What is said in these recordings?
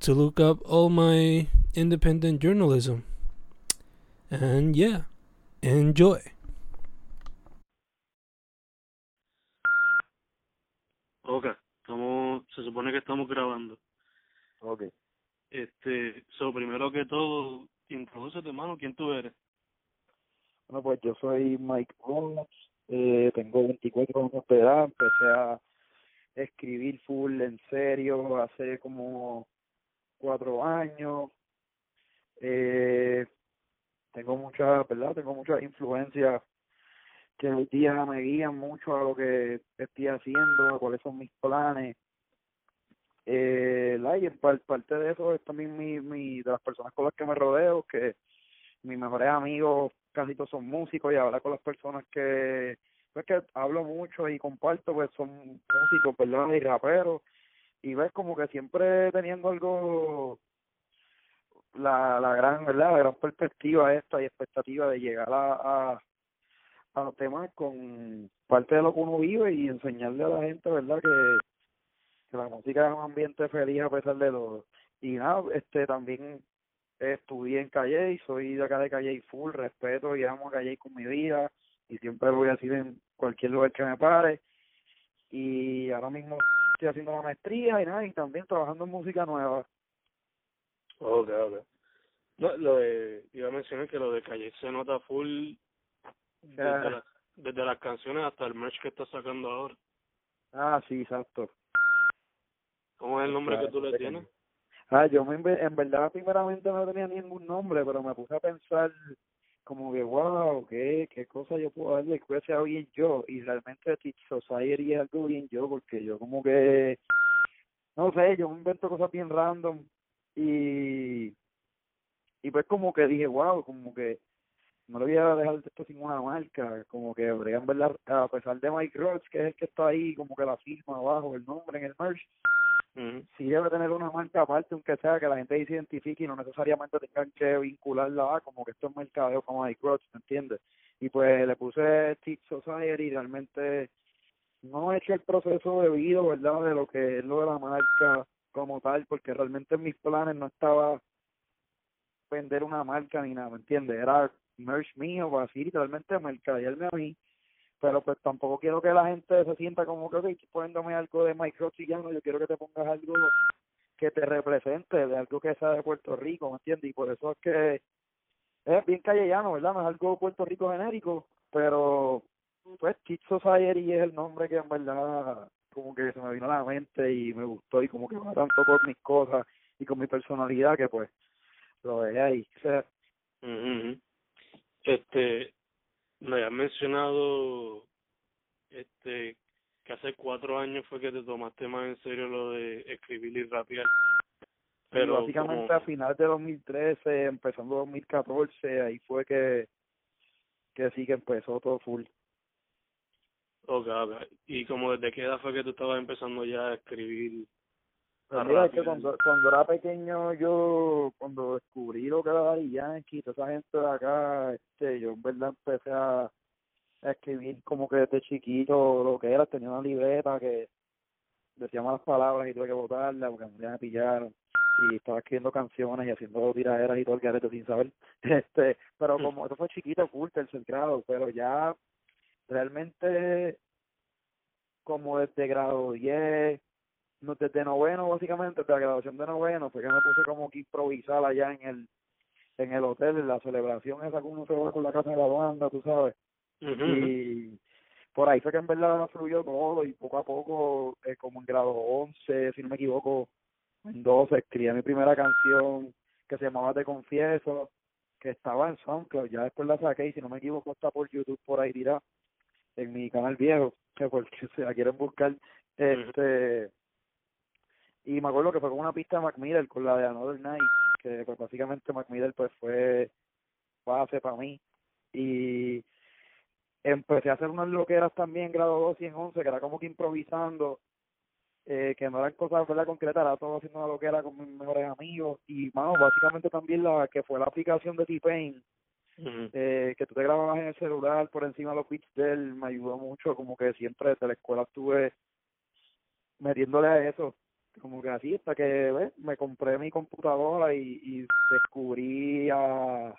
to look up all my independent journalism. And yeah, enjoy. Ok, estamos, se supone que estamos grabando. Ok. Este, so, primero que todo, introdúcete, mano, ¿quién tú eres? Bueno, pues yo soy Mike Ross, eh, tengo 24 años de edad, empecé a escribir full en serio hace como cuatro años. Eh, tengo mucha, ¿verdad? Tengo muchas influencias que hoy día me guían mucho a lo que estoy haciendo, a cuáles son mis planes. Eh, y parte de eso es también mi, mi, de las personas con las que me rodeo, que mis mejores amigos casi todos son músicos y hablar con las personas que pues que hablo mucho y comparto pues son músicos verdad y raperos y ves como que siempre teniendo algo la la gran verdad la gran perspectiva esta y expectativa de llegar a, a a los temas con parte de lo que uno vive y enseñarle a la gente verdad que la música es un ambiente feliz a pesar de todo. Y nada este también estudié en Calle, soy de acá de Calle full, respeto y amo a Calle con mi vida y siempre lo voy a decir en cualquier lugar que me pare. Y ahora mismo estoy haciendo la maestría y nada y también trabajando en música nueva Ok, ok. No, lo de, iba a mencionar que lo de Calle se nota full desde, la- desde las canciones hasta el merch que estás sacando ahora. ah sí exacto ¿Cómo es el nombre Claro, que tú le tienes? ah yo me, en verdad primeramente no tenía ningún nombre pero me puse a pensar como que wow qué qué cosa yo puedo darle que sea bien yo y realmente Teach Society es algo bien yo porque yo como que no sé, yo me invento cosas bien random. Y y pues como que dije, wow, como que no le voy a dejar esto sin una marca, como que en verdad, a pesar de Mike Rhodes, que es el que está ahí, como que la firma abajo, el nombre en el merch, Ujú. sí debe tener una marca aparte, aunque sea que la gente se identifique y no necesariamente tengan que vincularla a como que esto es mercadeo como Mike Rhodes, ¿me entiendes? Y pues le puse Tip Society y realmente no hecho el proceso debido, ¿verdad?, de lo que es lo de la marca como tal, porque realmente en mis planes no estaba vender una marca ni nada, ¿me entiendes? Era merch mío, así literalmente mercadearme a mí, pero pues tampoco quiero que la gente se sienta como que, ok, poniéndome algo de Microsoft y ya no, yo quiero que te pongas algo que te represente, de algo que sea de Puerto Rico, ¿me entiendes? Y por eso es que es bien callellano, ¿verdad? No es algo Puerto Rico genérico, pero pues Kid Society es el nombre que en verdad como que se me vino a la mente y me gustó y como que va tanto con mis cosas y con mi personalidad que pues lo dejé ahí. O sea, ujú. Este, me habías mencionado este que hace cuatro años fue que te tomaste más en serio lo de escribir y rapear. y Pero básicamente como- a finales de 2013, empezando 2014, ahí fue que que sí que empezó todo full. Ok, ok. Y como desde qué edad fue que tú estabas empezando ya a escribir? Pues mira, es que cuando, cuando era pequeño yo, cuando descubrí lo que era Daddy Yankee, toda esa gente de acá, este, yo en verdad empecé a, a escribir como que desde chiquito lo que era, tenía una libreta que decía malas palabras y tuve que botarla porque me pillaron. Y estaba escribiendo canciones y haciendo tiraderas y todo el garete sin saber, este, pero como eso fue chiquito, full, tercer grado, pero ya realmente como desde grado 10, no, desde noveno básicamente, desde la graduación de noveno, fue que me puse como que improvisar allá en el en el hotel, en la celebración esa que uno se va con la casa de la banda, tú sabes, y por ahí fue que en verdad fluyó todo y poco a poco, eh, como en grado 11, si no me equivoco, en 12, escribí mi primera canción que se llamaba Te Confieso, que estaba en SoundCloud, ya después la saqué y si no me equivoco está por YouTube por ahí tirada en mi canal viejo, que porque si la quieren buscar, este y me acuerdo que fue con una pista de Mac Miller con la de Another Night que pues básicamente Mac Miller pues fue base para mí. Y empecé a hacer unas loqueras también grado 2 y en 11 que era como que improvisando eh, que no eran cosas ¿verdad? concretas, era todo haciendo una loquera con mis mejores amigos. Y mano básicamente también la que fue la aplicación de T-Pain eh, que tú te grababas en el celular por encima de los beats de él me ayudó mucho como que siempre desde la escuela estuve metiéndole a eso como que así hasta que ¿ves? me compré mi computadora y, y descubrí a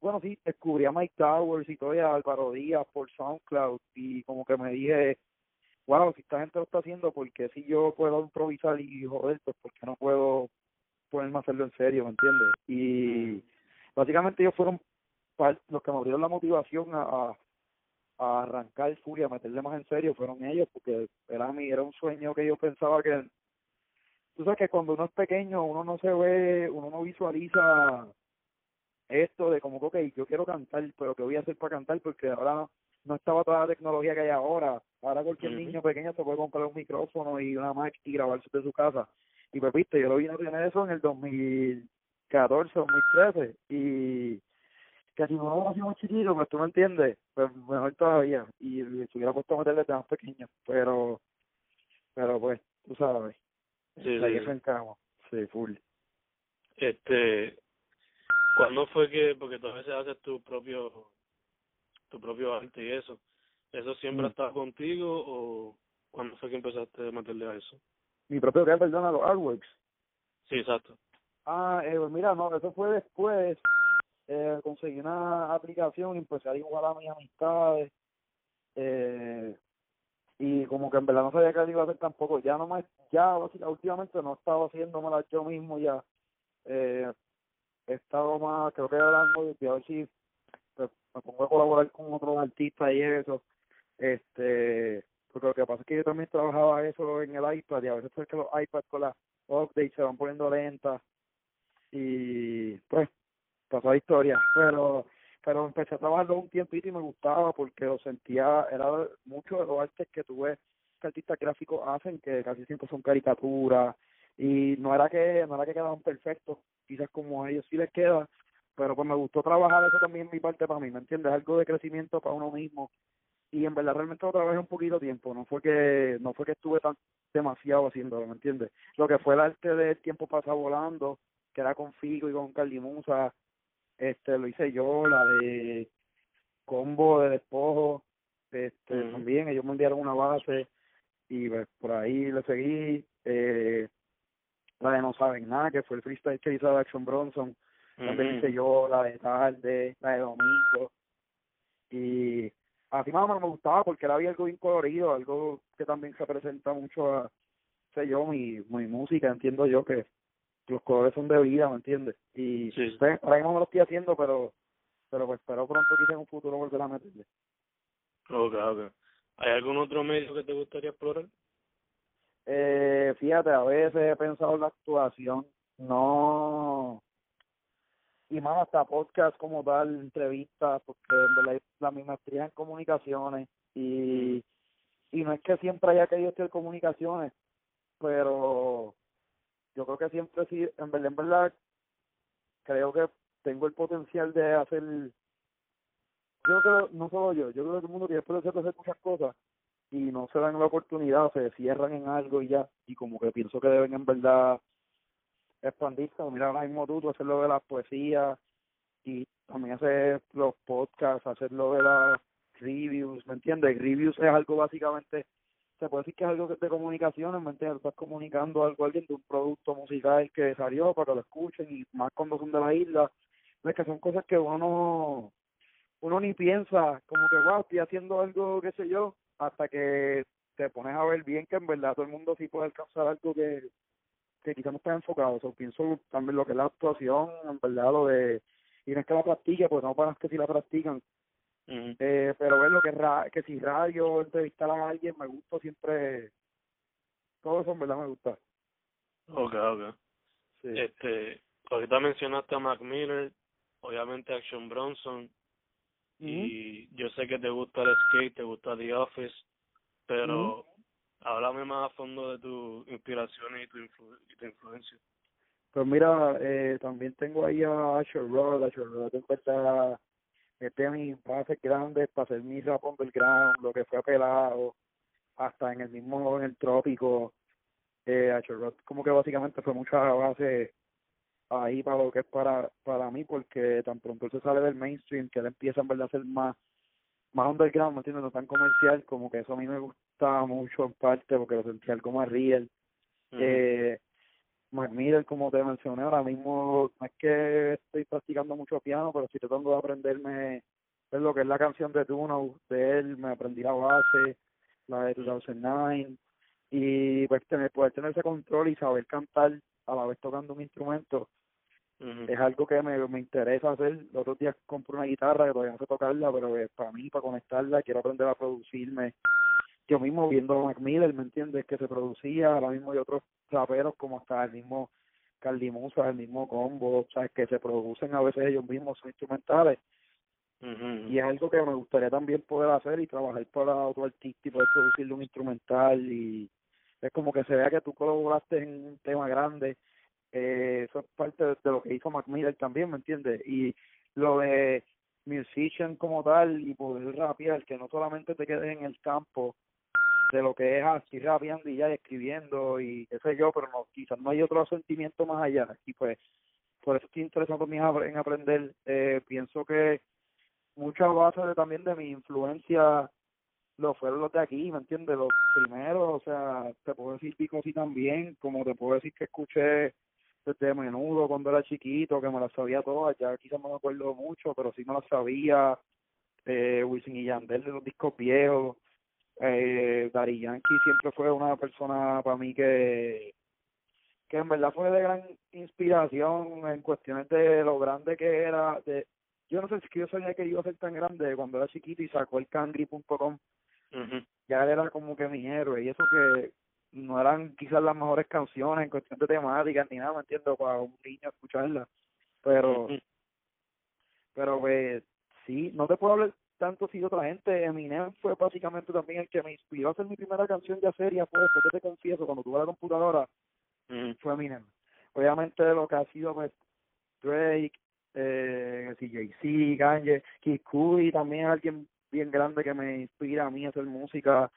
bueno sí descubrí a Mike Towers y todo y a Álvaro Díaz por SoundCloud y como que me dije wow si esta gente lo está haciendo porque si yo puedo improvisar y joder pues porque no puedo ponerme a hacerlo en serio ¿me entiendes? y básicamente ellos fueron los que me abrieron la motivación a, a arrancar Furia, a meterle más en serio, fueron ellos, porque era mi, era un sueño que yo pensaba que, tú sabes que cuando uno es pequeño, uno no se ve, uno no visualiza esto de como, ok, yo quiero cantar, pero ¿qué voy a hacer para cantar? Porque ahora no estaba toda la tecnología que hay ahora. Ahora cualquier niño pequeño se puede comprar un micrófono y una Mac y grabarse de su casa. Y pues viste, yo lo vine a tener eso en el 2014, 2013. Y que si no lo hacíamos chiquito, pues tú me entiendes, pues mejor todavía. Y si hubiera puesto a meterle más pequeño, pero, pero pues, tú sabes. Sí, ahí sí. Sí, full. Este, ¿cuándo fue que, porque tú a veces haces tu propio, tu propio arte y eso, ¿eso siempre Mm. ha estado contigo o cuándo fue que empezaste a meterle a eso? Mi propio que perdona, los artworks. Sí, exacto. Ah, eh, pues mira, no, eso fue después. Eh, conseguí una aplicación y empecé a dibujar a mis amistades. Eh, y como que en verdad no sabía qué iba a hacer tampoco. Ya no me, ya últimamente no estaba haciéndomelas yo mismo ya. Eh, he estado más, creo que hablando de a ver si pues, me pongo a colaborar con otros artistas y eso. Este, porque lo que pasa es que yo también trabajaba eso en el iPad y a veces es que los iPads con las updates se van poniendo lentas y pues pasó la historia. Pero pero empecé a trabajarlo un tiempito y me gustaba porque lo sentía era mucho de los artes que tuve que artistas gráficos hacen que casi siempre son caricaturas y no era que no era que quedaban perfectos quizás como a ellos sí les queda pero pues me gustó trabajar eso también en mi parte para mí me entiendes algo de crecimiento para uno mismo. Y en verdad realmente lo trabajé un poquito tiempo no fue que no fue que estuve tan demasiado haciéndolo me entiendes lo que fue el arte del tiempo pasa volando que era con Figo y con Carlimusa este lo hice yo la de combo de despojo este también ellos me enviaron una base y pues, por ahí le seguí eh, la de no saben nada que fue el freestyle que hizo Action Bronson también Ujú. hice yo la de tarde la de domingo y así más o menos me gustaba porque era algo bien colorido algo que también se presenta mucho a sé yo mi mi música entiendo yo que los colores son de vida, ¿me entiendes? Y Sí. pues, ahora mismo no lo estoy haciendo, pero pero pues espero pronto quizás en un futuro volver a meterle. Ok, ok. ¿Hay algún otro medio que te gustaría explorar? Eh, fíjate, a veces he pensado en la actuación, no, y más hasta podcast como tal, entrevistas, porque en verdad la mi maestría es en comunicaciones y, y no es que siempre haya querido estudiar comunicaciones, pero yo creo que siempre sí, en verdad, en verdad, creo que tengo el potencial de hacer, yo creo, no solo yo, yo creo que todo el mundo tiene el potencial de hacer muchas cosas y no se dan la oportunidad, se cierran en algo y ya, y como que pienso que deben en verdad expandirse, mira ahora mismo tú, tú hacer lo de las poesías y también hacer los podcasts, hacer lo de las reviews, ¿me entiendes? Reviews es algo básicamente, se puede decir que es algo de comunicaciones, ¿me entiendes? Estás comunicando algo a alguien de un producto musical que salió para que lo escuchen y más cuando son de la isla, es que son cosas que uno no, uno ni piensa, como que wow, estoy haciendo algo, qué sé yo, hasta que te pones a ver bien que en verdad todo el mundo sí puede alcanzar algo que, que quizás no está enfocado. O pienso también lo que es la actuación, en verdad lo de, y no es que la practique, pues no para que si la practican, Eh, pero ver lo que es ra que si radio, entrevistar a alguien, me gusta siempre, todo eso en verdad me gusta. Ok, ok. Sí. Este, ahorita mencionaste a Mac Miller, obviamente Action Bronson, y yo sé que te gusta el skate, te gusta The Office, pero háblame más a fondo de tus inspiraciones y tu, influ y tu influencia. Pues mira, eh, también tengo ahí a Asher Rod, Asher Rod en verdad este mis bases grandes para hacer mi rap underground, lo que fue apelado, hasta en el mismo, en el trópico, eh, Rod como que básicamente fue mucha base ahí para lo que es para para mí, porque tan pronto él se sale del mainstream, que él empieza en verdad a ser más más underground, ¿me entiendes? No tan comercial, como que eso a mí me gustaba mucho en parte, porque lo sentía algo más real. eh, Mac Miller, como te mencioné, ahora mismo no es que estoy practicando mucho piano, pero sí tratando de aprenderme es lo que es la canción de Duno de él, me aprendí la base, la de 2009, y pues tener, poder tener ese control y saber cantar a la vez tocando un instrumento es algo que me, me interesa hacer. Los otros días compré una guitarra que todavía no sé tocarla, pero para mí, para conectarla, quiero aprender a producirme. Yo mismo viendo a Mac Miller, ¿me entiendes? Que se producía, ahora mismo hay otros raperos como hasta el mismo Cardi Musa, el mismo Combo, ¿sabes? Que se producen a veces ellos mismos, son instrumentales. Y es algo que me gustaría también poder hacer y trabajar para otro artista y poder producirle un instrumental y es como que se vea que tú colaboraste en un tema grande eh, eso es parte de, lo que hizo Mac Miller también, ¿me entiendes? Y lo de musician como tal y poder rapear, que no solamente te quedes en el campo de lo que es así rapeando y ya escribiendo y qué sé yo, pero no, quizás no hay otro sentimiento más allá. Y pues, por eso estoy interesado en aprender. Eh, pienso que muchas bases también de mi influencia lo fueron los de aquí, ¿me entiendes? Los primeros, o sea, te puedo decir Pico sí también, como te puedo decir que escuché de menudo cuando era chiquito, que me las sabía todas, ya quizás no me acuerdo mucho, pero sí me las sabía, eh, Wisin y Yandel de los discos viejos, eh, Dari Yankee siempre fue una persona para mí que que en verdad fue de gran inspiración en cuestiones de lo grande que era, de yo no sé si yo sabía que iba a ser tan grande cuando era chiquito y sacó el cangri.com, ya era como que mi héroe, y eso que no eran quizás las mejores canciones en cuestión de temáticas ni nada, me entiendo, para un niño escucharla, pero, pero pues sí, no te puedo hablar tanto si otra gente, Eminem fue básicamente también el que me inspiró a hacer mi primera canción ya seria, fue después te confieso, cuando tuve la computadora, fue Eminem. Obviamente lo que ha sido pues Drake, eh, Jay-Z, Kanye, Kid Cudi, también alguien bien grande que me inspira a mí a hacer música,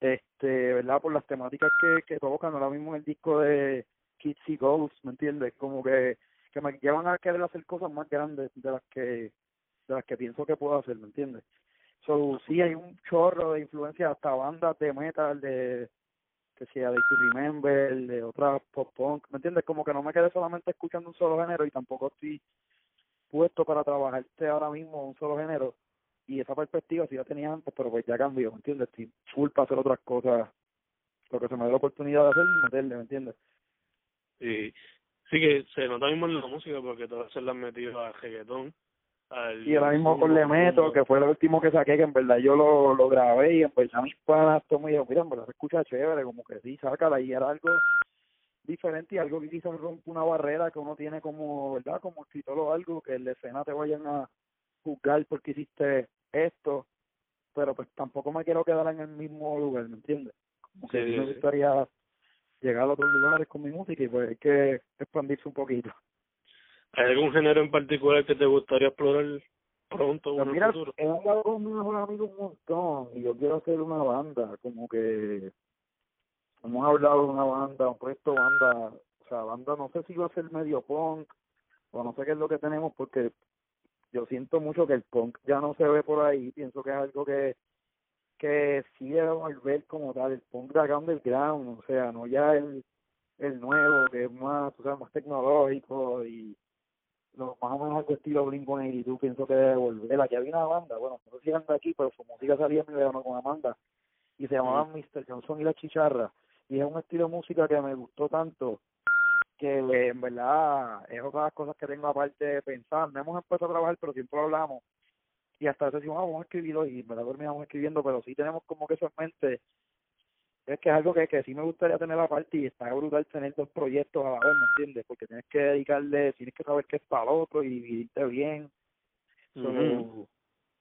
este verdad por las temáticas que, que tocan ahora mismo en el disco de Kids y Ghosts me entiendes como que que me llevan a querer hacer cosas más grandes de las que las que pienso que puedo hacer me entiendes so sí hay un chorro de influencia hasta bandas de metal de que sea de To Remember de otras pop punk me entiendes como que no me quedé solamente escuchando un solo género y tampoco estoy puesto para trabajarte ahora mismo un solo género y esa perspectiva sí la tenía antes, pero pues ya cambió, ¿me entiendes? Estoy full para hacer otras cosas, lo que se me dé la oportunidad de hacer y meterle, ¿me entiendes? Sí, sí que se nota mismo en la música porque todas se las metido al reggaetón. Y ahora mismo con Le Meto, que fue lo último que saqué, que en verdad yo lo, lo grabé y en verdad mis panas todo me mira, en verdad se escucha chévere, como que sí, sácala y era algo diferente y algo que quizás rompe una barrera que uno tiene como, ¿verdad? Como escritor o algo, que en la escena te vayan a juzgar porque hiciste esto, pero pues tampoco me quiero quedar en el mismo lugar, ¿me entiendes? Como que me gustaría llegar a otros lugares con mi música y pues hay que expandirse un poquito. ¿Hay algún género en particular que te gustaría explorar pronto o en mira, el futuro? He hablado con mi mejor amigo un montón y yo quiero hacer una banda, como que hemos hablado de una banda, un proyecto banda, o sea, banda no sé si va a ser medio punk o no sé qué es lo que tenemos porque yo siento mucho que el punk ya no se ve por ahí, pienso que es algo que que sí debemos ver como tal, el punk de acá underground, o sea, no ya el, el nuevo, que es más, o sea, más tecnológico y lo, más o menos algo estilo Blink-182, pienso que debe volver. Aquí había una banda, bueno, no sé si anda aquí, pero su música salía en mi verano con Amanda, y se llamaban mm. Mr. Johnson y la Chicharra, y es un estilo de música que me gustó tanto, que en verdad es otra de las cosas que tengo aparte de pensar. No hemos empezado a trabajar, pero siempre lo hablamos. Y hasta a veces decimos, ah, vamos a escribirlo y en verdad terminamos escribiendo, pero sí tenemos como que eso en mente. Es que es algo que, que sí me gustaría tener aparte y está brutal tener dos proyectos a la vez, ¿me entiendes? Porque tienes que dedicarle, tienes que saber qué es para el otro y vivirte bien.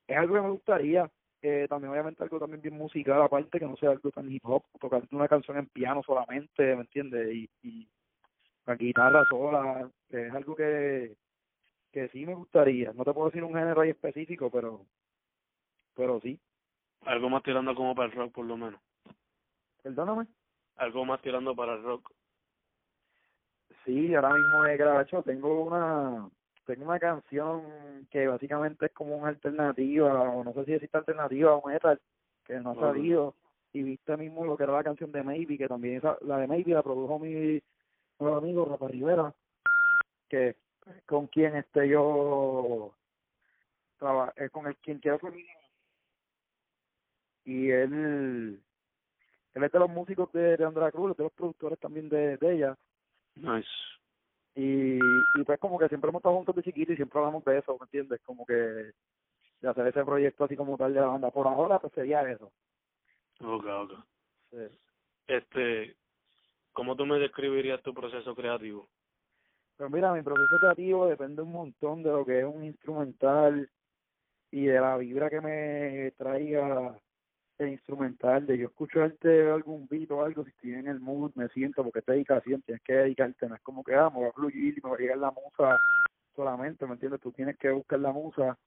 es algo que me gustaría. Eh, también obviamente algo también bien musical aparte que no sea algo tan hip hop, tocar una canción en piano solamente, ¿me entiendes? Y, y la guitarra sola, que es algo que, que sí me gustaría. No te puedo decir un género ahí específico, pero, pero sí. Algo más tirando como para el rock, por lo menos. Perdóname. Algo más tirando para el rock. Sí, ahora mismo he grabado, tengo una, tengo una canción que básicamente es como una alternativa, o no sé si existe alternativa o metal, que no ha salido, y viste mismo lo que era la canción de Maybe, que también esa, la de Maybe la produjo mi nuevo amigo Rafa Rivera, que con quien este yo traba, es con el quien quiero ser y él él es de los músicos de, de Andrea Cruz, de los productores también de, de ella. Nice. Y, y pues como que siempre hemos estado juntos de chiquito y siempre hablamos de eso, ¿me entiendes? Como que de hacer ese proyecto así como tal de la banda. Por ahora pues sería eso. Ok, ok. Sí. Este, ¿cómo tú me describirías tu proceso creativo? Pero mira, mi proceso creativo depende un montón de lo que es un instrumental y de la vibra que me traiga el instrumental, de yo escucharte algún beat o algo, si estoy en el mood, me siento, porque te dedicación, tienes que dedicarte, no es como que, ah, me va a fluir y me va a llegar la musa solamente, ¿me entiendes? Tú tienes que buscar la musa.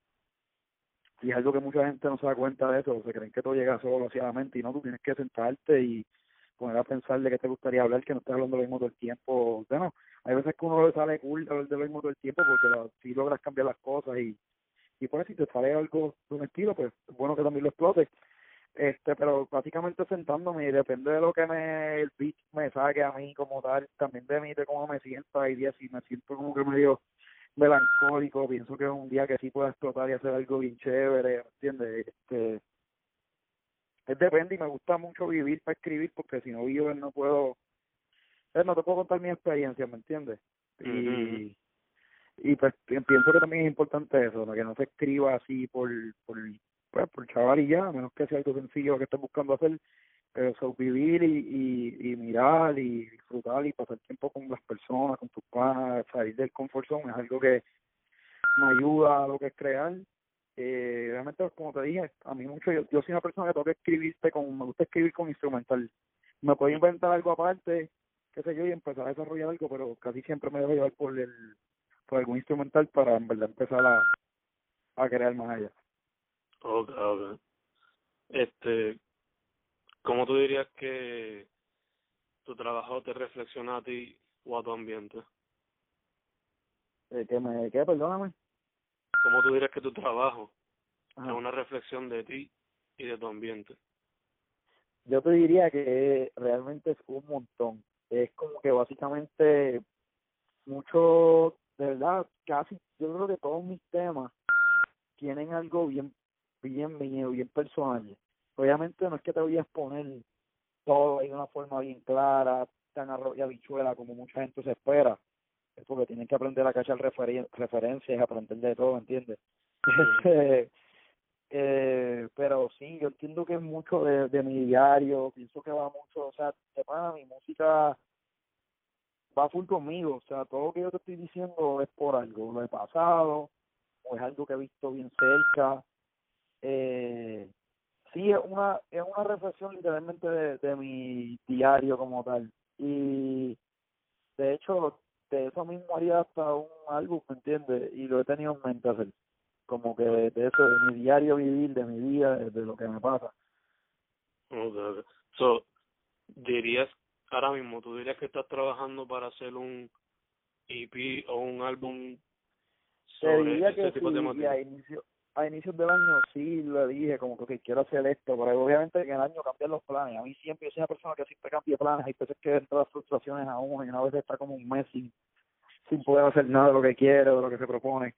Y es algo que mucha gente no se da cuenta de eso, se creen que todo llega solo hacia la mente y no, tú tienes que sentarte y poner a pensar de qué te gustaría hablar, que no estés hablando lo mismo todo el tiempo, bueno, hay veces que uno le sale cool hablar de lo mismo todo el tiempo porque si logras cambiar las cosas y y pues si te sale algo de un estilo, pues es bueno que también lo explotes este pero básicamente sentándome y depende de lo que me el beat me saque a mí como tal también de mí de cómo me siento hay días si me siento como que medio melancólico pienso que es un día que sí puedo explotar y hacer algo bien chévere ¿entiendes? este es depende y me gusta mucho vivir para escribir porque si no vivo no puedo eh, no te puedo contar mi experiencia ¿me entiendes? y y pues pienso que también es importante eso ¿no? que no se escriba así por por pues por chaval y ya, a menos que sea algo sencillo que estés buscando hacer, pero sobrevivir y, y, mirar y disfrutar y pasar tiempo con las personas, con tus padres, salir del confort zone es algo que me ayuda a lo que es crear. Eh, realmente, como te dije, a mí mucho, yo, yo soy una persona que tengo que escribirte con, me gusta escribir con instrumental. Me puedo inventar algo aparte, qué sé yo, y empezar a desarrollar algo, pero casi siempre me dejo llevar por el, por algún instrumental para en verdad empezar a, a crear más allá. Okay, okay. Este, ¿cómo tú dirías que tu trabajo te reflexiona a ti o a tu ambiente? Eh, ¿Que me qué? Perdóname. ¿Cómo tú dirías que tu trabajo Ajá. es una reflexión de ti y de tu ambiente? Yo te diría que realmente es un montón. Es como que básicamente mucho, de verdad, casi, yo creo que todos mis temas tienen algo bien bien mío, bien personal. Obviamente no es que te voy a exponer todo de una forma bien clara, tan arroz y habichuela como mucha gente se espera. Es porque tienen que aprender a cachar referen referencias, aprender de todo, ¿entiendes? Eh, pero sí, yo entiendo que es mucho de, de mi diario, pienso que va mucho, o sea, de pana, mi música va full conmigo, o sea, todo lo que yo te estoy diciendo es por algo, lo he pasado, o es algo que he visto bien cerca, eh, sí es una es una reflexión literalmente de, de mi diario como tal y de hecho de eso mismo haría hasta un álbum ¿me entiendes? y lo he tenido en mente hacer como que de, de eso de mi diario vivir de mi vida de, de lo que me pasa Okay. So, dirías, ahora mismo, tú dirías que estás trabajando para hacer un EP o un álbum sobre que tipo de sí, a inicio a inicios del año sí lo dije como que quiero hacer esto pero obviamente en el año cambian los planes. A mí siempre yo soy una persona que siempre cambia planes. Hay veces que entran las frustraciones a uno y una vez está como un mes sin, sin poder hacer nada de lo que quiere o de lo que se propone.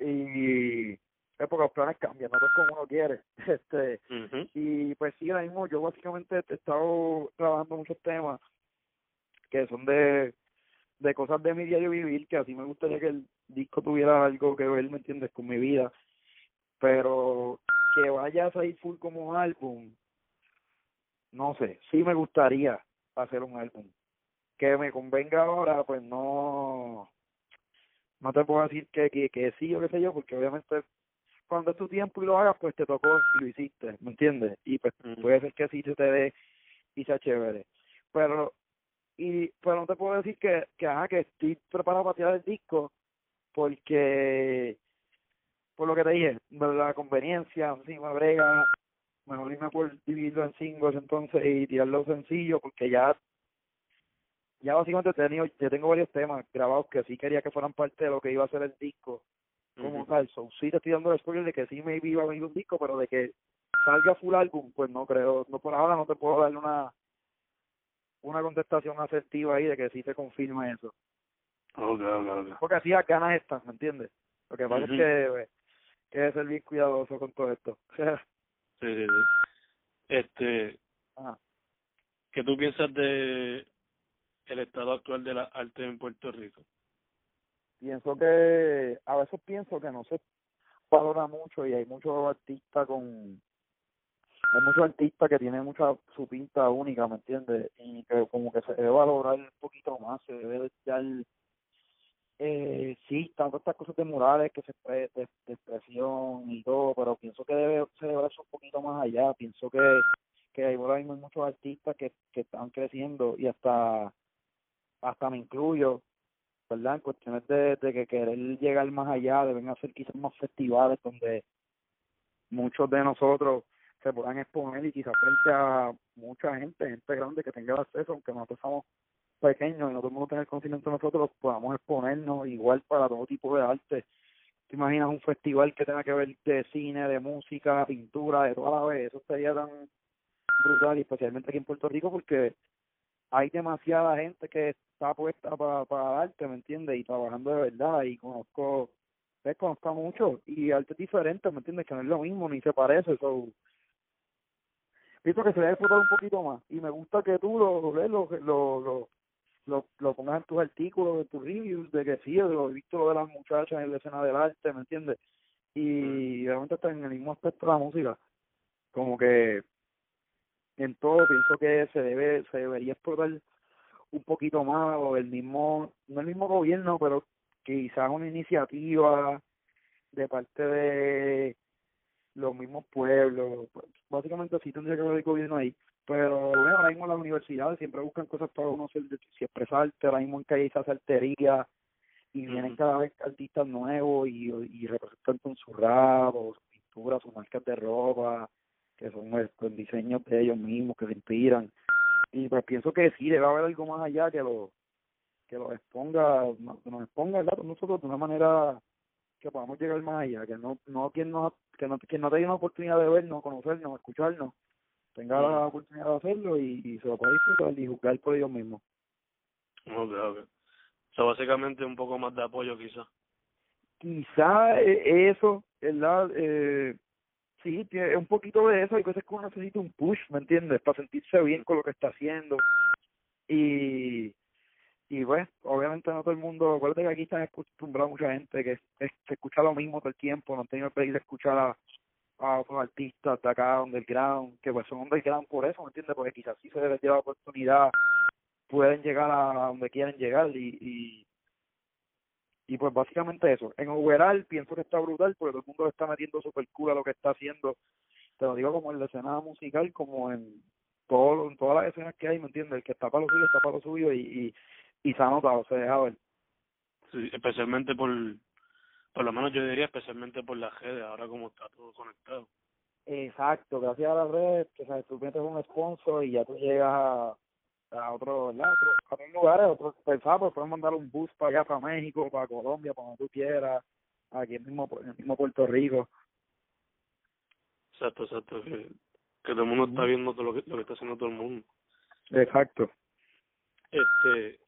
Y es porque los planes cambian no es como uno quiere. Este y pues sí ahora mismo yo básicamente he estado trabajando muchos temas que son de de cosas de mi diario vivir que así me gustaría que el disco tuviera algo que ver me entiendes con mi vida pero que vaya a salir full como álbum no sé sí me gustaría hacer un álbum que me convenga ahora pues no no te puedo decir que que, que sí o qué sé yo porque obviamente cuando es tu tiempo y lo hagas pues te tocó y lo hiciste ¿me entiendes? y pues Ujú. puede ser que sí se te dé y sea chévere pero y pero no te puedo decir que que ajá que estoy preparado para tirar el disco porque por lo que te dije la conveniencia si me brega mejor irme por dividirlo en singles entonces y tirarlo sencillo porque ya ya básicamente he tenido, yo tengo varios temas grabados que sí quería que fueran parte de lo que iba a ser el disco como tal. So, sí te estoy dando el spoiler de que sí me iba a venir un disco, pero de que salga full álbum, pues no creo, no por ahora no te puedo dar una una contestación asertiva ahí de que sí se confirma eso. Okay, okay, okay. Porque así las ganas están, ¿me entiendes? Lo que pasa es que, pues, que debe ser bien cuidadoso con todo esto. sí, sí, sí. Este, Ajá. ¿qué tú piensas de el estado actual de la arte en Puerto Rico? Pienso que, a veces pienso que no se valora mucho y hay muchos artistas con, hay muchos artistas que tienen mucha su pinta única, ¿me entiendes? Y que como que se debe valorar un poquito más, se debe dar, eh, sí, tanto estas cosas de murales que se de, de, expresión y todo, pero pienso que debe celebrarse un poquito más allá, pienso que que hay ahora hay muchos artistas que, que están creciendo y hasta hasta me incluyo, ¿verdad? En cuestiones de, de que querer llegar más allá, deben hacer quizás más festivales donde muchos de nosotros se puedan exponer y quizás frente a mucha gente, gente grande que tenga acceso, aunque nosotros somos pequeños y no todo el mundo tenga el conocimiento nosotros, podamos exponernos igual para todo tipo de arte. ¿Te imaginas un festival que tenga que ver de cine, de música, pintura, de toda la vez? Eso sería tan brutal, y especialmente aquí en Puerto Rico, porque hay demasiada gente que está puesta para, para arte, ¿me entiendes? Y trabajando de verdad, y conozco, ves, conozco mucho, y arte diferente, ¿me entiendes? Que no es lo mismo, ni se parece, eso pienso que se debe explotar un poquito más, y me gusta que tú lo, lo, lo, lo, lo, lo pongas en tus artículos, en tus reviews, de que sí, lo he visto lo de las muchachas en la escena del arte, ¿me entiendes? Y realmente está en el mismo aspecto de la música, como que en todo pienso que se debe se debería explotar un poquito más o el mismo no el mismo gobierno pero quizás una iniciativa de parte de los mismos pueblos. Básicamente sí tendría que haber el gobierno ahí pero bueno ahora mismo las universidades siempre buscan cosas para uno ser, si expresarte ahora mismo en que hay esas arterías y vienen cada vez artistas nuevos y, y representan con su rap o su pintura, sus marcas de ropa que son con diseños de ellos mismos que se inspiran. Y pues pienso que sí debe haber algo más allá que lo que lo exponga que nos exponga el dato nosotros de una manera que podamos llegar más allá que no no quien nos que no quien no tenga una oportunidad de vernos conocernos escucharnos tenga la oportunidad de hacerlo y, y se lo pueda disfrutar y juzgar por ellos mismos. Okay okay o sea, básicamente un poco más de apoyo quizás quizá eso verdad eh, sí, tiene un poquito de eso, hay veces que uno necesita un push, ¿me entiendes? Para sentirse bien con lo que está haciendo. Y, y pues, obviamente no todo el mundo, acuérdate que aquí están acostumbrados mucha gente que, que, escucha lo mismo todo el tiempo, no han tenido el pedir de escuchar a, a otros artistas de acá, underground, que pues son underground por eso, ¿me entiendes? Porque quizás si se les lleva la oportunidad, pueden llegar a donde quieren llegar y, y y pues básicamente eso. En overall pienso que está brutal porque todo el mundo está metiendo super cool a lo que está haciendo. Te lo digo como en la escena musical, como en todo, en todas las escenas que hay, ¿me entiendes? El que está para lo suyo, está para lo suyo y, y, y se ha notado, se deja ver. Sí, especialmente por, por lo menos yo diría especialmente por las redes, ahora como está todo conectado. Exacto, gracias a las redes, que sabes, tú metes un sponsor y ya tú llegas a, a otro, ¿verdad? A, otro, a otros lugares, otros pensados, pues pueden mandar un bus para allá, para México, para Colombia, para donde tú quieras, aquí en mismo, en el mismo Puerto Rico. Exacto, exacto, que, que todo el mundo está viendo todo lo que, lo que está haciendo todo el mundo. Exacto. Este,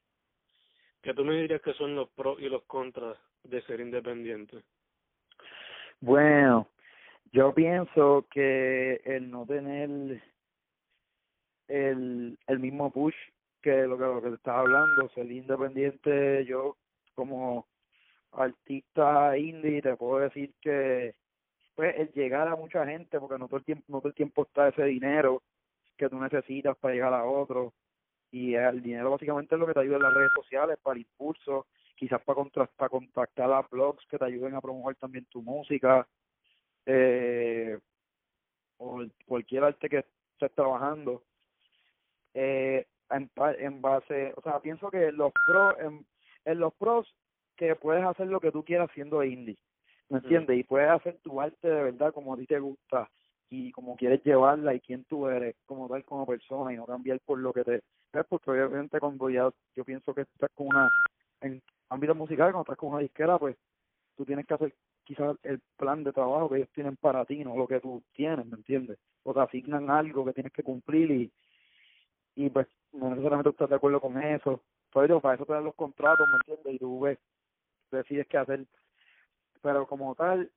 ¿qué tú me dirías que son los pros y los contras de ser independiente? Bueno, yo pienso que el no tener el, el mismo push que lo que, lo que te estaba hablando, ser independiente, yo como artista indie te puedo decir que pues el llegar a mucha gente, porque no todo el tiempo, no todo el tiempo está ese dinero que tú necesitas para llegar a otro, y el dinero básicamente es lo que te ayuda en las redes sociales, para el impulso, quizás para, contra, para contactar a blogs que te ayuden a promover también tu música, eh, o cualquier arte que estés trabajando, eh, en, en base, o sea, pienso que los pros, en, en los pros que puedes hacer lo que tú quieras siendo indie, ¿me entiendes? Y puedes hacer tu arte de verdad como a ti te gusta y como quieres llevarla y quién tú eres como tal como persona y no cambiar por lo que te ves porque obviamente cuando ya yo pienso que estás con una en ámbito musical cuando estás con una disquera pues tú tienes que hacer quizás el plan de trabajo que ellos tienen para ti no lo que tú tienes ¿me entiendes? o te asignan algo que tienes que cumplir y y pues no necesariamente estás de acuerdo con eso pero para eso te dan los contratos ¿me entiendes? y tú ves decides qué hacer pero como tal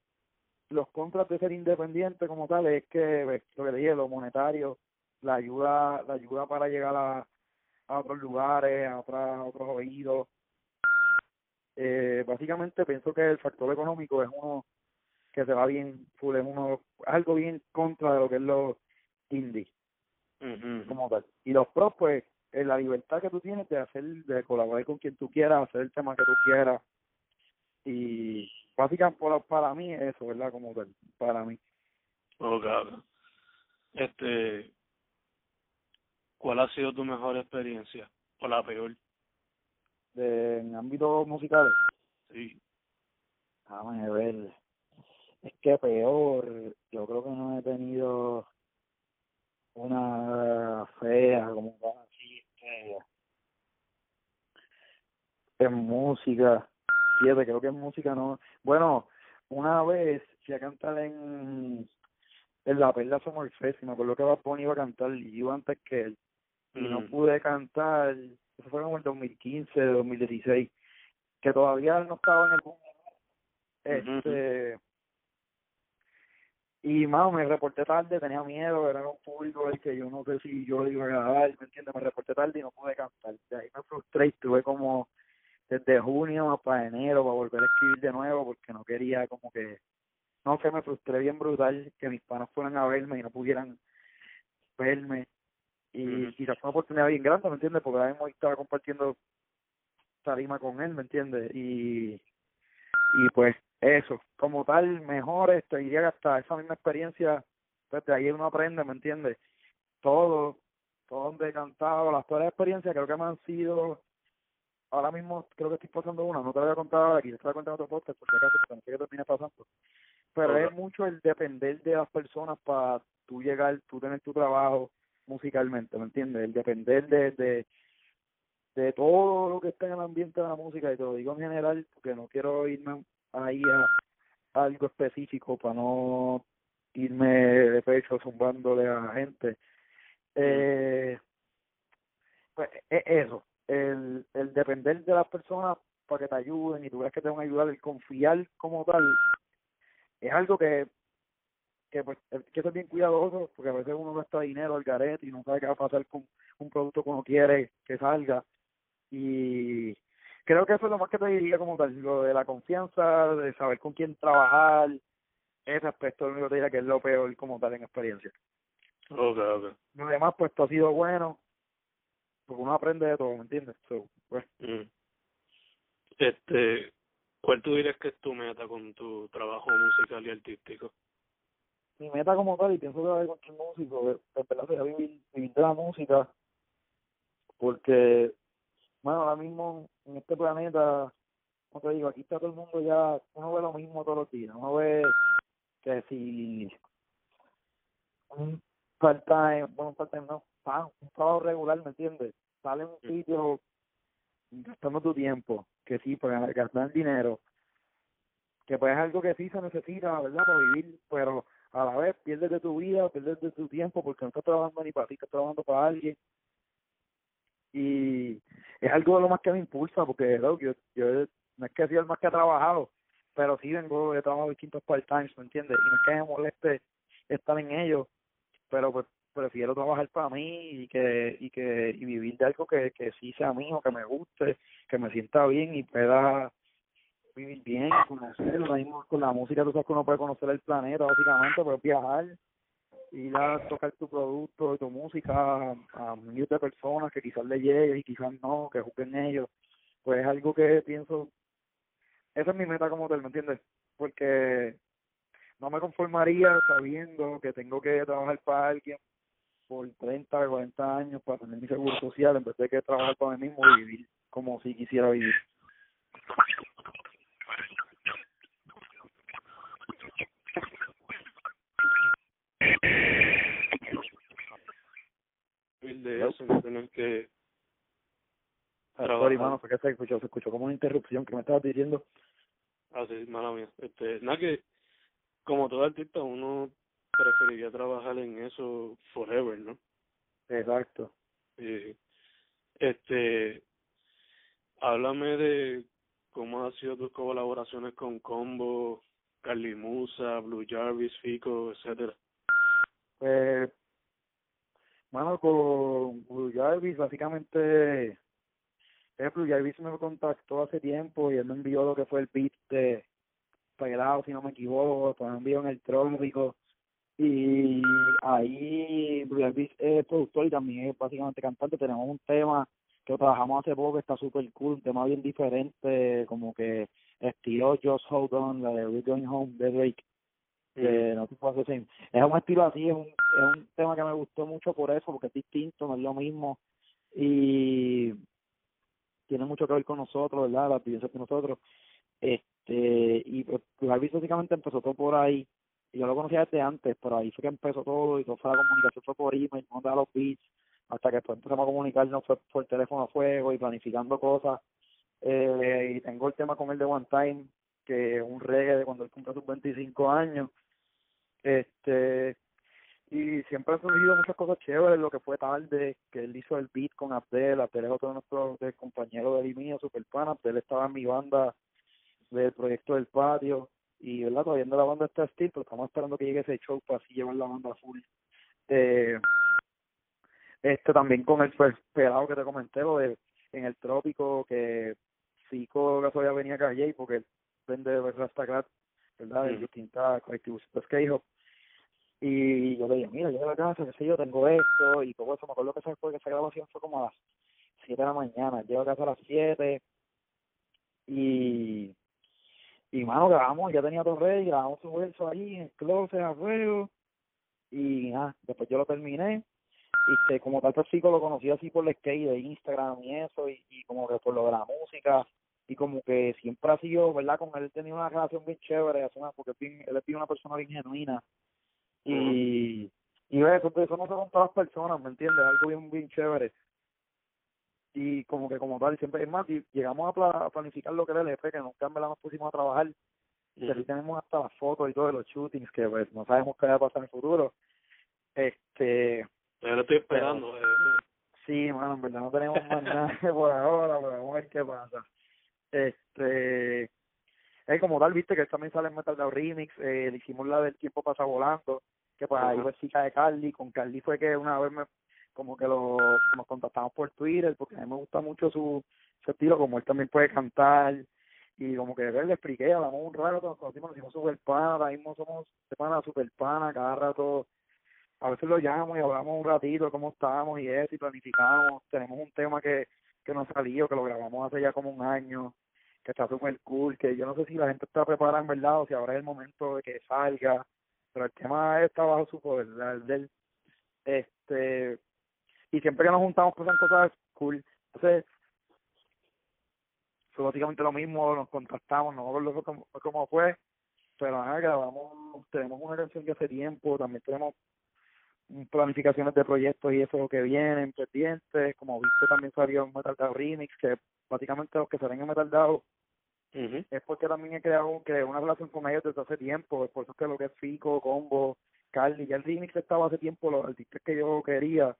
los contras de ser independiente como tal es que pues, lo que dije lo monetario la ayuda la ayuda para llegar a, a otros lugares a, otras, a otros oídos. Eh, básicamente pienso que el factor económico es uno que se va bien full es uno algo bien contra de lo que es lo indie como tal. Y los pros pues es la libertad que tú tienes de hacer de colaborar con quien tú quieras hacer el tema que tú quieras. Y básicamente para mí eso, ¿verdad? Como tal, para mí. Ok, Este, ¿cuál ha sido tu mejor experiencia o la peor? De, en ámbitos musicales. Sí. Déjame ver. Es que peor, yo creo que no he tenido una fea como así, en música siete, creo que en música no. Bueno, una vez fui a cantar en, en la Perla Summer Fest y me acuerdo que Bad Bunny iba a cantar y yo antes que él. Y no mm. pude cantar, eso fue como el 2015, 2016, que todavía no estaba en el mundo. Este. Y más, me reporté tarde, tenía miedo, era un público el que yo no sé si yo le iba a grabar, ¿me entiendes? Me reporté tarde y no pude cantar. De ahí me frustré y tuve como desde junio para enero para volver a escribir de nuevo porque no quería como que no sé me frustré bien brutal que mis panas fueran a verme y no pudieran verme. Y quizás fue una oportunidad bien grande me entiendes porque ahora mismo estaba compartiendo tarima con él me entiendes y y pues eso como tal mejor este diría que hasta esa misma experiencia pues de ahí uno aprende me entiendes todo todo donde he cantado las todas las experiencias creo que me han sido ahora mismo creo que estoy pasando una, no te la voy a contar ahora, quizás te la voy a contar en otro podcast, porque acaso pensé que termine pasando. Pero es mucho el depender de las personas para tú llegar, tú tener tu trabajo musicalmente, ¿me entiendes? El depender de, de, de todo lo que está en el ambiente de la música, y te lo digo en general, porque no quiero irme ahí a, algo específico para no irme de pecho zumbándole a la gente. Eh, pues es eso, el, el depender de las personas para que te ayuden y tú ves que te van a ayudar, el confiar como tal, es algo que que pues hay que ser bien cuidadoso porque a veces uno gasta dinero al garete y no sabe qué va a pasar con un producto que uno quiere que salga y creo que eso es lo más que te diría como tal, lo de la confianza, de saber con quién trabajar, ese aspecto es lo único que te diría que es lo peor como tal en experiencia. Okay, okay. Lo demás pues todo ha sido bueno, porque uno aprende de todo, ¿me entiendes? So, pues. Mm. Este, ¿cuál tú dirías que es tu meta con tu trabajo musical y artístico? Mi meta como tal, y pienso que va a con cualquier músico, es verdad sería vivir, vivir de la música, porque, bueno, ahora mismo en este planeta, como te digo, aquí está todo el mundo ya, uno ve lo mismo todos los días, uno ve que si un part-time, bueno, un part-time no, un trabajo regular, ¿me entiendes? Sale en un sitio gastando tu tiempo, que sí, para gastar dinero, que pues es algo que sí se necesita, ¿verdad? Para vivir, pero a la vez pierdes de tu vida, pierdes de tu tiempo porque no estás trabajando ni para ti, estás trabajando para alguien. Y es algo de lo más que me impulsa porque yo, yo no es que sea el más que ha trabajado, pero sí vengo, he trabajado distintos part-times, ¿me entiendes? Y no es que me moleste estar en ellos, pero pues prefiero trabajar para mí y que y que y vivir de algo que, que sí sea mío, que me guste, que me sienta bien y pueda vivir bien, conocer, mismo con la música, tú sabes que uno puede conocer el planeta básicamente, puedes viajar, ir a tocar tu producto, tu música a, miles de personas que quizás le llegue y quizás no, que juzguen ellos, pues es algo que pienso, esa es mi meta como tal, ¿me entiendes? Porque no me conformaría sabiendo que tengo que trabajar para alguien por 30, 40 años para tener mi seguro social en vez de que trabajar para mí mismo y vivir como si quisiera vivir. de eso, no tener que Sorry, mano, fue que se escuchó, se escuchó como una interrupción que me estabas diciendo. Ah, sí, mala mía. Este, nada que, como todo artista, uno preferiría trabajar en eso forever, ¿no? Exacto. Sí. Este, háblame de cómo han sido tus colaboraciones con Combo, Carly Musa, Blue Jarvis, Fico, etcétera. Pues, mano, con Blue Jarvis, básicamente ejemplo, Jarvis me contactó hace tiempo y él me envió lo que fue el beat de Pelado, si no me equivoco, pues me envió en el trópico. Y ahí Jarvis es productor y también es básicamente cantante. Tenemos un tema que trabajamos hace poco que está súper cool, un tema bien diferente, como que estilo Just Hold On, la de We're Going Home de Drake. Que no te puedo Es un estilo así, es un, es un tema que me gustó mucho por eso, porque es distinto, no es lo mismo. Y tiene mucho que ver con nosotros, ¿verdad? Las vivencias de nosotros. Este, y pues básicamente empezó todo por ahí. Yo lo conocía desde antes, pero ahí fue que empezó todo y todo fue la comunicación, fue por email, mandaba los beats, hasta que después empezamos a comunicarnos fue por teléfono a fuego y planificando cosas. Eh, y tengo el tema con el de One Time, que es un reggae de cuando él cumple sus 25 años. Este, y siempre han surgido muchas cosas chéveres, lo que fue tarde, que él hizo el beat con Abdel, Abdel es otro de nuestros compañeros de él y mío, super fan, Abdel estaba en mi banda del proyecto del patio, y verdad, todavía la banda está estilo, pero estamos esperando que llegue ese show para así llevar la banda full. Eh, este también con el pelado que te comenté, lo de en el trópico, que Fico Gasolina venía calle porque él vende Rastacrat, ¿verdad? De distintas colectivos que dijo y yo le dije, mira, yo la casa, qué sé yo, tengo esto y todo eso. Me acuerdo que esa, que esa grabación fue como a las 7 de la mañana. Llego a casa a las 7 y, y mano, grabamos, ya tenía todo ready, grabamos su verso ahí en el closet, a fuego. Y nada, después yo lo terminé. Y este, como tal, pues lo conocí así por el skate de Instagram y eso, y, y como que por lo de la música y como que siempre ha sido, ¿verdad? Con él tenía una relación bien chévere, porque él es una persona bien genuina y, y eso, eso no se con todas las personas, ¿me entiendes? Algo bien, bien chévere. Y como que como tal, siempre es más, y llegamos a, planificar lo que era el EP, que nunca me la nos pusimos a trabajar. Y así tenemos hasta las fotos y todo de los shootings, que pues no sabemos qué va a pasar en el futuro. Este... Yo lo estoy esperando. eh. Sí, bueno, en verdad no tenemos más nada por ahora, pero vamos a ver qué pasa. Este... Es como tal, viste, que también sale en Metal Down Remix, eh, le hicimos la del tiempo pasa volando, que pues ahí fue chica de Carly, con Carly fue que una vez me como que lo nos contactamos por Twitter porque a mí me gusta mucho su, su estilo, como él también puede cantar y como que le expliqué, hablamos un rato, nos conocimos, nos hicimos super pana, ahora mismo somos de pana super pana, cada rato a veces lo llamo y hablamos un ratito cómo estamos y eso y planificamos, tenemos un tema que, que nos salió, que lo grabamos hace ya como un año, que está super cool, que yo no sé si la gente está preparada en verdad o si ahora es el momento de que salga, pero el tema está bajo su poder, del, este, y siempre que nos juntamos pasan cosas cool. Entonces, fue básicamente lo mismo, nos contactamos, no me acuerdo cómo, cómo fue, pero nada, grabamos, tenemos una canción que hace tiempo, también tenemos planificaciones de proyectos y eso que vienen pendientes, como viste también salió Metal Dao Remix, que básicamente los que salen en Metal Dao es porque también he creado una relación con ellos desde hace tiempo, es por eso que lo que es Fico, Combo, Carly, ya el remix estaba hace tiempo, los artistas que yo quería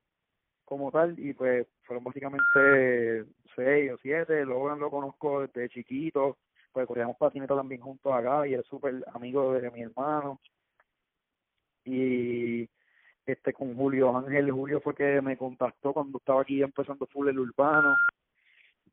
como tal, y pues fueron básicamente seis o siete, luego lo conozco desde chiquito, pues corríamos patineta también juntos acá, y es súper amigo de mi hermano, y este con Julio Ángel, Julio fue que me contactó cuando estaba aquí empezando full el urbano,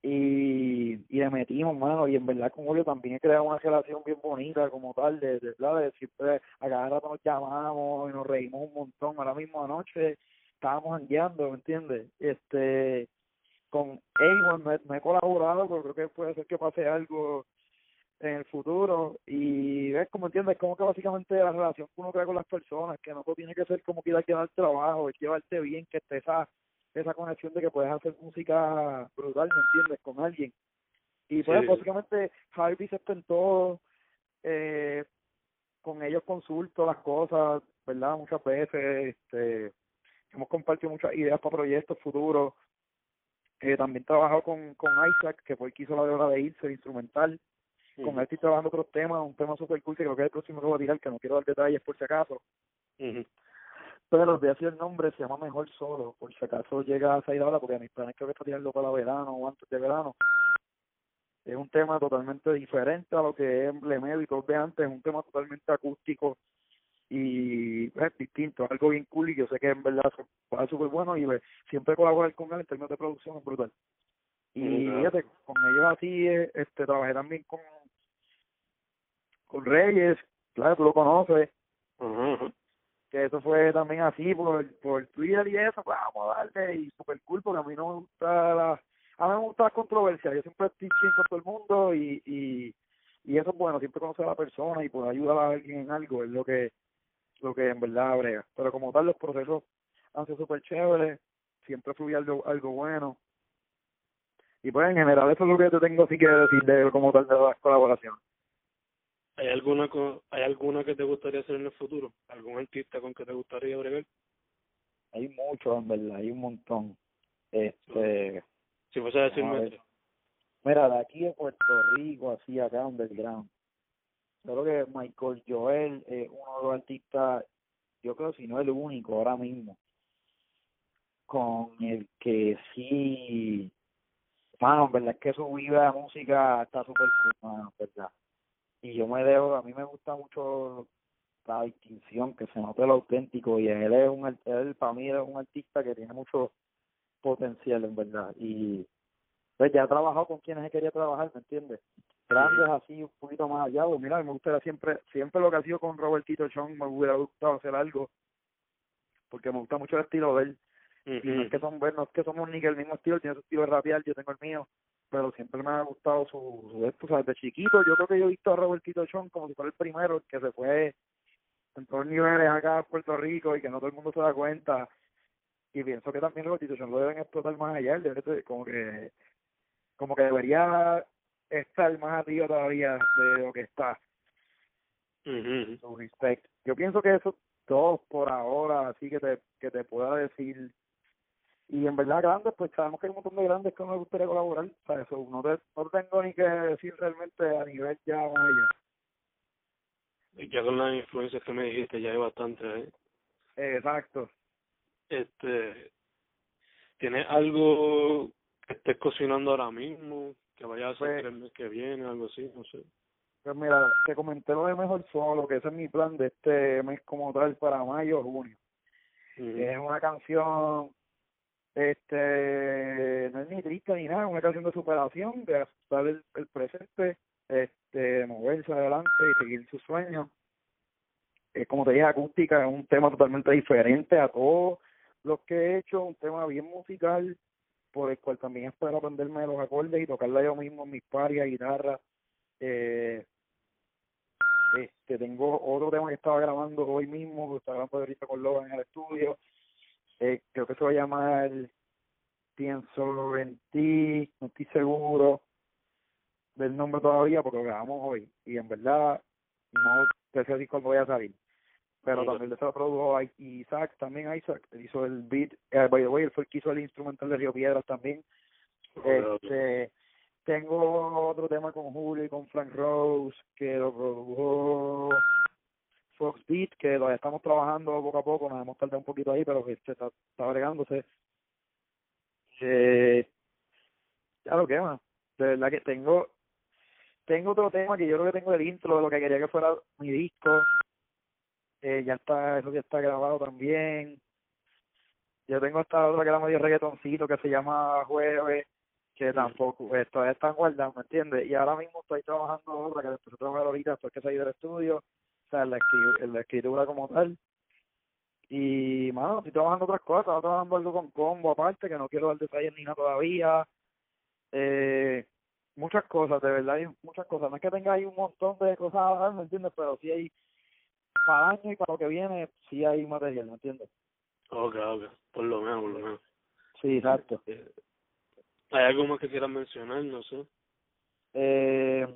y, y le metimos, mano, y en verdad con Julio también he creado una relación bien bonita como tal, de, de, de, siempre a cada nos llamamos y nos reímos un montón, ahora mismo anoche estábamos andando, ¿me entiendes? Este, con Avon me, me, he colaborado, pero creo que puede ser que pase algo en el futuro y es como entiendes, como que básicamente la relación que uno crea con las personas, que no todo tiene que ser como que ir a llevar trabajo, es llevarte bien, que esté esa, esa conexión de que puedes hacer música brutal, ¿me entiendes? Con alguien. Y pues Sí. básicamente Harvey se todo, eh, con ellos consulto las cosas, ¿verdad? Muchas veces, este, hemos compartido muchas ideas para proyectos futuros. Eh, también he trabajado con, con Isaac, que fue el que hizo la de hora de irse, el instrumental. Con él estoy trabajando otros temas, un tema super cool que creo que es el próximo que voy a tirar, que no quiero dar detalles por si acaso. Ujú. Pero les voy a decir el nombre, se llama Mejor Solo, por si acaso llega a salir ahora, porque mis planes creo que está tirarlo para verano o antes de verano. Es un tema totalmente diferente a lo que es Lemeo y todos de antes, es un tema totalmente acústico y es distinto, algo bien cool y yo sé que en verdad es súper bueno y pues, siempre colaborar con él en términos de producción es brutal. Y fíjate, con ellos así, eh, este trabajé también con con Reyes, claro, tú lo conoces, que eso fue también así por, por Twitter y eso, pues vamos a darle y super cool porque a mí no me gusta la, a mí me gusta la controversia, yo siempre estoy con todo el mundo y, y, y eso es bueno, siempre conocer a la persona y poder ayudar a alguien en algo es lo que, lo que en verdad brega, pero como tal los procesos han sido súper chéveres, siempre fluye algo, algo bueno y pues en general eso es lo que te tengo así que decir de como tal de las colaboraciones. ¿Hay alguna co- hay alguna que te gustaría hacer en el futuro? ¿Algún artista con que te gustaría bregar? Hay muchos en verdad, hay un montón. Este, Si fuese a Vamos a. Mira, de aquí de Puerto Rico, así acá underground. Creo que Michael Joel es uno de los artistas, yo creo si no el único ahora mismo, con el que sí, mano, verdad es que su vida de música está súper cool, mano, verdad. Y yo me dejo, a mí me gusta mucho la distinción, que se note lo auténtico, y él es un, él para mí es un artista que tiene mucho potencial, en verdad, y pues ya he trabajado con quienes quería trabajar, ¿me entiendes? Grandes así, un poquito más allá, pues mira, me gustaría siempre, siempre lo que ha sido con Robertito Chong, me hubiera gustado hacer algo, porque me gusta mucho el estilo de él, y no es que son buenos, no es que somos ni que el mismo estilo, tiene su estilo de rapear, yo tengo el mío, pero siempre me ha gustado su, su esto, o sea, desde chiquito, yo creo que yo he visto a Robertito Chong como si fuera el primero, el que se fue en todos los niveles acá a Puerto Rico y que no todo el mundo se da cuenta, y pienso que también Robertito Chong lo deben explotar más allá, él debe como que, como que debería estar más arriba todavía de lo que está, su respect. Yo pienso que esos dos por ahora, así que te, que te pueda decir. Y en verdad grandes, pues sabemos que hay un montón de grandes que nos gustaría colaborar. O sea, eso no te, no tengo ni que decir realmente a nivel ya. Y ya con las influencias que me dijiste ya hay bastante. Eh, exacto. Este, ¿tienes algo que estés cocinando ahora mismo? Que vayas a Pues- hacer el mes que viene, algo así, no sé. Pues mira, te comenté lo de Mejor Solo, que ese es mi plan de este mes como tal para mayo o junio. Es una canción, este, no es ni triste ni nada, es una canción de superación, de aceptar el, el presente, este, moverse adelante y seguir sus sueños. Es como te dije, acústica, es un tema totalmente diferente a todos los que he hecho, un tema bien musical, por el cual también espero aprenderme los acordes y tocarla yo mismo en mis parias, guitarra. Eh, este, tengo otro tema que estaba grabando hoy mismo, que estaba grabando ahorita con Logan en el estudio. Eh, creo que se va a llamar Pienso en no estoy seguro del nombre todavía porque lo grabamos hoy y en verdad no sé decir cuándo voy a salir. Pero Ok. también se lo produjo Isaac, también Isaac, hizo el beat, eh, by the way, él fue el que hizo el instrumental de Río Piedras también. Este, tengo otro tema con Julio y con Frank Rose que lo produjo Fox Beat, que todavía estamos trabajando poco a poco, nos hemos tardado un poquito ahí, pero que se está, está bregándose. Eh, ya lo que más, de verdad que tengo tengo otro tema que yo creo que tengo el intro de lo que quería que fuera mi disco. Eh, ya está, eso ya está grabado también. Yo tengo esta otra que era medio reggaetoncito que se llama Jueves, que tampoco, pues todavía están guardados, ¿me entiendes? Y ahora mismo estoy trabajando otra que después de trabajar ahorita después que salí del estudio, o sea, en la, escri- en la escritura como tal. Y, mano, estoy trabajando otras cosas, estoy trabajando algo con combo aparte, que no quiero dar detalles ni nada todavía. Eh, muchas cosas, de verdad hay muchas cosas. No es que tenga ahí un montón de cosas, ¿me entiendes? Pero sí hay, para el año y para lo que viene, sí hay material, ¿me entiendes? Ok, ok, por lo menos, por lo menos. Sí, exacto. Eh, ¿Hay algo más que quieras mencionar? No sé. Eh,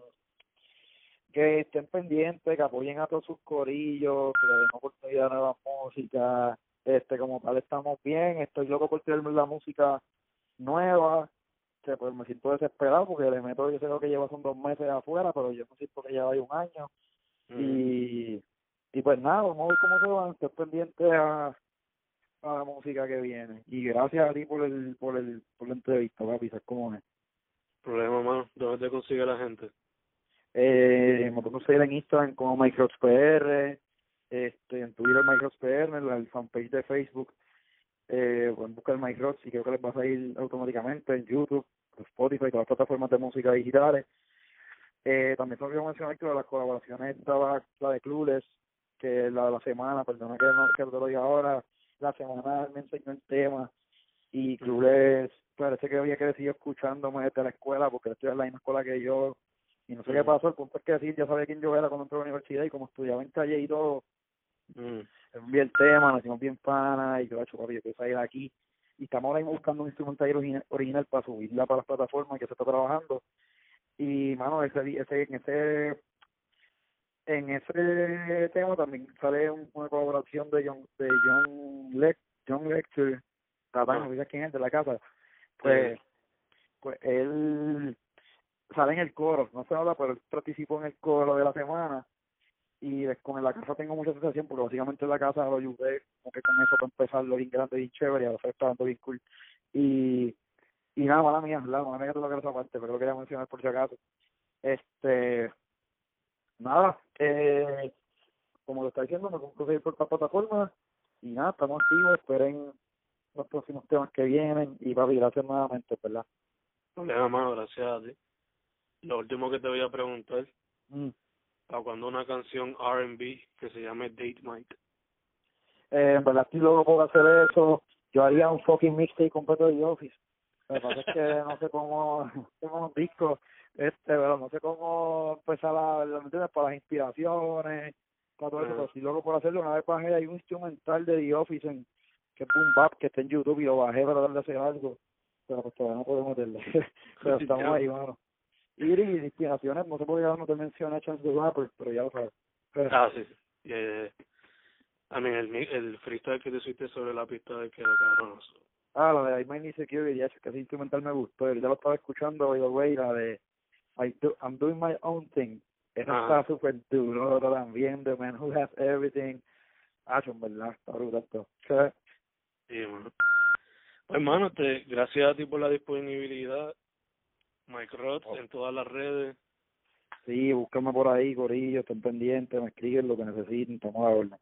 que estén pendientes, que apoyen a todos sus corillos, que le den oportunidad a nueva música. Este, como tal, estamos bien. Estoy loco por tener la música nueva. Que pues me siento desesperado porque le meto, yo sé lo que lleva son dos meses afuera, pero yo me siento que lleva ahí un año. Y, y pues nada, vamos a ver cómo se van. Estoy pendiente a, a la música que viene. Y gracias a ti por el, por el, por la entrevista, papi, ¿sabes cómo es? Problema, mano. ¿Dónde te consigue la gente? Eh, me puedo seguir en Instagram como MicroXPR, este, en Twitter MicroXPR, en el fanpage de Facebook, eh, pueden buscar MicroX y creo que les va a salir automáticamente en YouTube, Spotify, todas las plataformas de música digitales. Eh, también tengo que mencionar que las colaboraciones estaba la de Clueless, que la de la semana, perdona que no que te lo diga ahora, la semana me enseñó el tema y Clueless parece que había que seguir escuchándome desde la escuela porque estoy en la misma escuela que yo y no sé qué pasó, el punto es que decir, ya sabía quién yo era cuando entré a la universidad y como estudiaba en calle y todo, Mm. el tema, nos hicimos bien pana y yo, hecho papi, yo quiero salir aquí y estamos ahora mismo buscando un instrumental original, original para subirla para las plataformas que se está trabajando. Y mano ese ese en ese en ese tema también sale un- una colaboración de John de John Lec John Lecter Tatán, Ah. no sé quién es de la casa pues pues él sale en el coro no se habla pero él participó en el coro de la semana y con la casa tengo mucha sensación porque básicamente en la casa lo ayudé como que con eso para empezar lo bien grande bien chévere y ahora se está dando bien cool. Y y nada mala mía la mala mía que lo que esa parte pero lo quería mencionar por si acaso. Este nada eh como lo está diciendo me puedo seguir por esta plataforma y nada estamos activos esperen los próximos temas que vienen y papi gracias nuevamente verdad Problema, mano. Gracias a ti. Lo último que te voy a preguntar, Mm. ¿para cuando una canción R&B que se llame Date Night? Eh, en verdad estoy loco por hacer eso. Yo haría un fucking mixtape completo de The Office. Lo que pasa es que no sé cómo, tengo un disco, este, pero no sé cómo empezar a, ¿me entiendes? Para las inspiraciones, para todo eso, pero loco por hacerlo. Una vez bajé, hay un instrumental de The Office en, que es Boom Bap, que está en YouTube y lo bajé para darle a hacer algo, pero pues todavía no puedo meterle. pero estamos ahí, mano. Y de inspiraciones, no sé por qué no te mencioné Chance the Rapper, pero ya lo sabes. Pero- Ah, sí. sí. Eh, I mean, el, el freestyle que te hiciste sobre la pista de que cabrón. Ah, la de I Might Need Security, ya, que ese instrumental me gustó. Ahorita lo estaba escuchando, the way, la de I do, I'm Doing My Own Thing. Esa Ajá. está súper duro también, The Man Who Has Everything. Ah, en verdad, está brutal todo. Sí. Mano. Pues, hermano, te, gracias a ti por la disponibilidad. Mike Roth Oh. en todas las redes. Sí, búscame por ahí, gorillo, estén pendientes, me escriben lo que necesiten, estamos a orden.